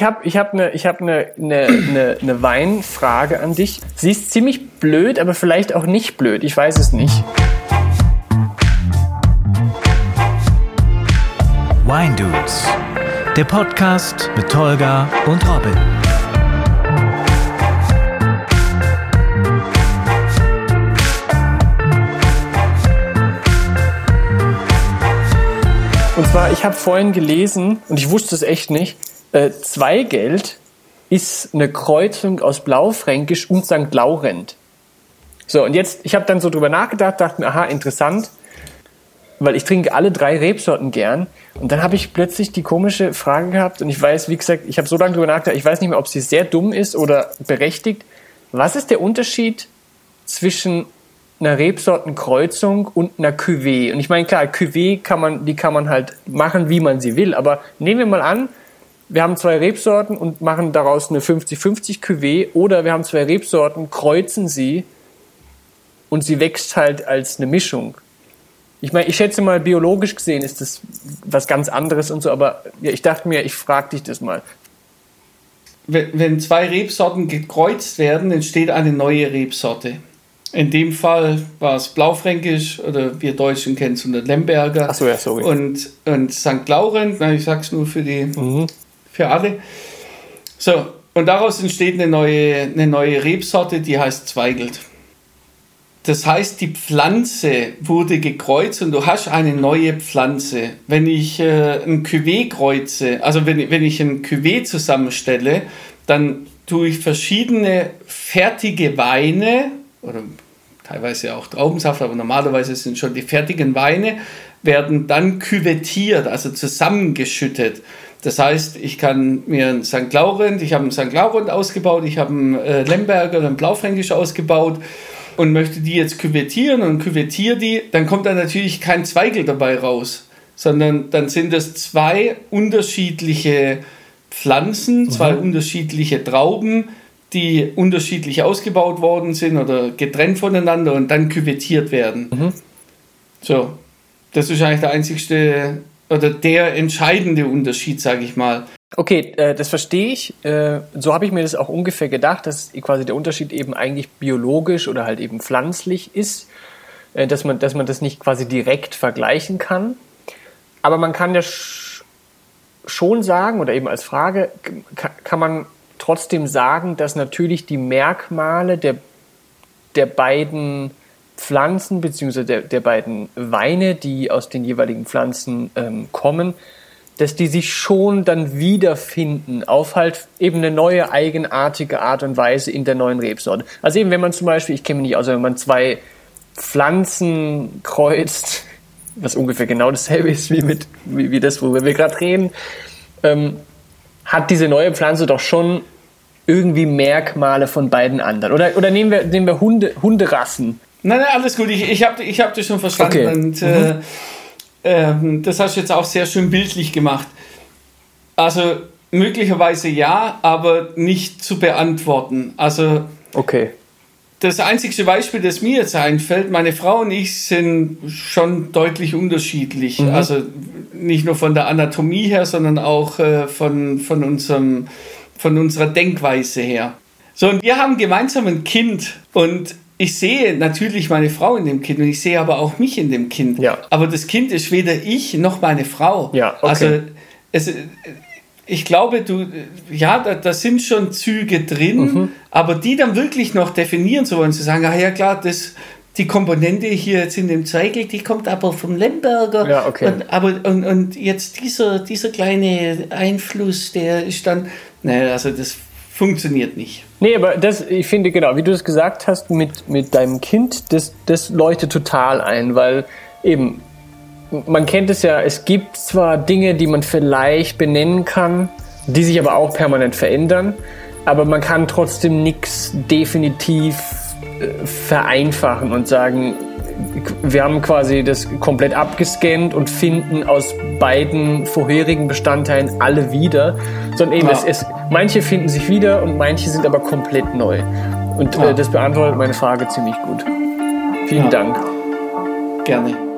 Ich habe ich hab eine hab ne, ne, ne, ne Weinfrage an dich. Sie ist ziemlich blöd, aber vielleicht auch nicht blöd. Ich weiß es nicht. Wine Dudes, der Podcast mit Tolga und Robin. Und zwar, ich habe vorhin gelesen, und ich wusste es echt nicht, äh, Zweigeld ist eine Kreuzung aus Blaufränkisch und St. Laurent. So, und jetzt, ich habe dann so drüber nachgedacht, dachte mir, aha, interessant, weil ich trinke alle drei Rebsorten gern. Und dann habe ich plötzlich die komische Frage gehabt, und ich weiß, wie gesagt, ich habe so lange drüber nachgedacht, ich weiß nicht mehr, ob sie sehr dumm ist oder berechtigt. Was ist der Unterschied zwischen einer Rebsortenkreuzung und einer Cuvée? Und ich meine, klar, Cuvée kann man, die kann man halt machen, wie man sie will. Aber nehmen wir mal an, wir haben zwei Rebsorten und machen daraus eine 50-50 Cuvée oder wir haben zwei Rebsorten, kreuzen sie und sie wächst halt als eine Mischung. Ich meine, ich schätze mal, biologisch gesehen ist das was ganz anderes und so, aber ja, ich dachte mir, ich frage dich das mal. Wenn, wenn zwei Rebsorten gekreuzt werden, entsteht eine neue Rebsorte. In dem Fall war es Blaufränkisch oder wir Deutschen kennen es unter Lemberger. Achso, ja, sorry. Und, und St. Laurent, ich sag's nur für die mhm für alle. So, und daraus entsteht eine neue, eine neue Rebsorte, die heißt Zweigelt. Das heißt, die Pflanze wurde gekreuzt und du hast eine neue Pflanze. Wenn ich äh, ein Cuvée kreuze, also wenn, wenn ich ein Cuvée zusammenstelle, dann tue ich verschiedene fertige Weine oder teilweise auch Traubensaft, aber normalerweise sind schon die fertigen Weine, werden dann küvettiert, also zusammengeschüttet. Das heißt, ich kann mir ein St. Laurent, ich habe einen St. Laurent ausgebaut, ich habe einen äh, Lemberger, einen Blaufränkisch ausgebaut und möchte die jetzt küvettieren und küvettiere die, dann kommt da natürlich kein Zweigel dabei raus, sondern dann sind es zwei unterschiedliche Pflanzen, mhm. zwei unterschiedliche Trauben, die unterschiedlich ausgebaut worden sind oder getrennt voneinander und dann küvettiert werden. Mhm. So, das ist eigentlich der einzigste oder der entscheidende Unterschied, sage ich mal. Okay, äh, das verstehe ich. Äh, so habe ich mir das auch ungefähr gedacht, dass quasi der Unterschied eben eigentlich biologisch oder halt eben pflanzlich ist, äh, dass, man, dass man das nicht quasi direkt vergleichen kann. Aber man kann ja schon sagen, oder eben als Frage, kann man trotzdem sagen, dass natürlich die Merkmale der, der beiden Pflanzen beziehungsweise der, der beiden Weine, die aus den jeweiligen Pflanzen ähm, kommen, dass die sich schon dann wiederfinden auf halt eben eine neue eigenartige Art und Weise in der neuen Rebsorte. Also eben wenn man zum Beispiel, ich kenne mich nicht aus, wenn man zwei Pflanzen kreuzt, was ungefähr genau dasselbe ist wie mit wie, wie das, worüber wir gerade reden, ähm, hat diese neue Pflanze doch schon irgendwie Merkmale von beiden anderen. Oder, oder nehmen wir, nehmen wir Hunde, Hunderassen. Nein, nein, alles gut. Ich, ich habe ich hab das schon verstanden. Okay. Und äh, mhm. äh, das hast du jetzt auch sehr schön bildlich gemacht. Also möglicherweise ja, aber nicht zu beantworten. Also okay. Das einzige Beispiel, das mir jetzt einfällt, meine Frau und ich sind schon deutlich unterschiedlich. Mhm. Also nicht nur von der Anatomie her, sondern auch äh, von, von, unserem, von unserer Denkweise her. So, und wir haben gemeinsam ein Kind und ich sehe natürlich meine Frau in dem Kind und ich sehe aber auch mich in dem Kind. Ja. Aber das Kind ist weder ich noch meine Frau. Ja, okay. Also es, ich glaube, du, ja, da, da sind schon Züge drin, mhm. aber die dann wirklich noch definieren zu wollen, zu sagen, ah ja klar, das, die Komponente hier jetzt in dem Zeigel, die kommt aber vom Lemberger. Ja, okay. Und, aber, und, und jetzt dieser, dieser kleine Einfluss, der ist dann, naja, also das funktioniert nicht. Nee, aber das, ich finde genau, wie du es gesagt hast mit, mit deinem Kind, das, das leuchtet total ein, weil eben, man kennt es ja, es gibt zwar Dinge, die man vielleicht benennen kann, die sich aber auch permanent verändern, aber man kann trotzdem nichts definitiv äh, vereinfachen und sagen, wir haben quasi das komplett abgescannt und finden aus beiden vorherigen Bestandteilen alle wieder. Sondern eben, ja. es, es, manche finden sich wieder und manche sind aber komplett neu. Und ja. äh, das beantwortet meine Frage ziemlich gut. Vielen ja. Dank. Gerne.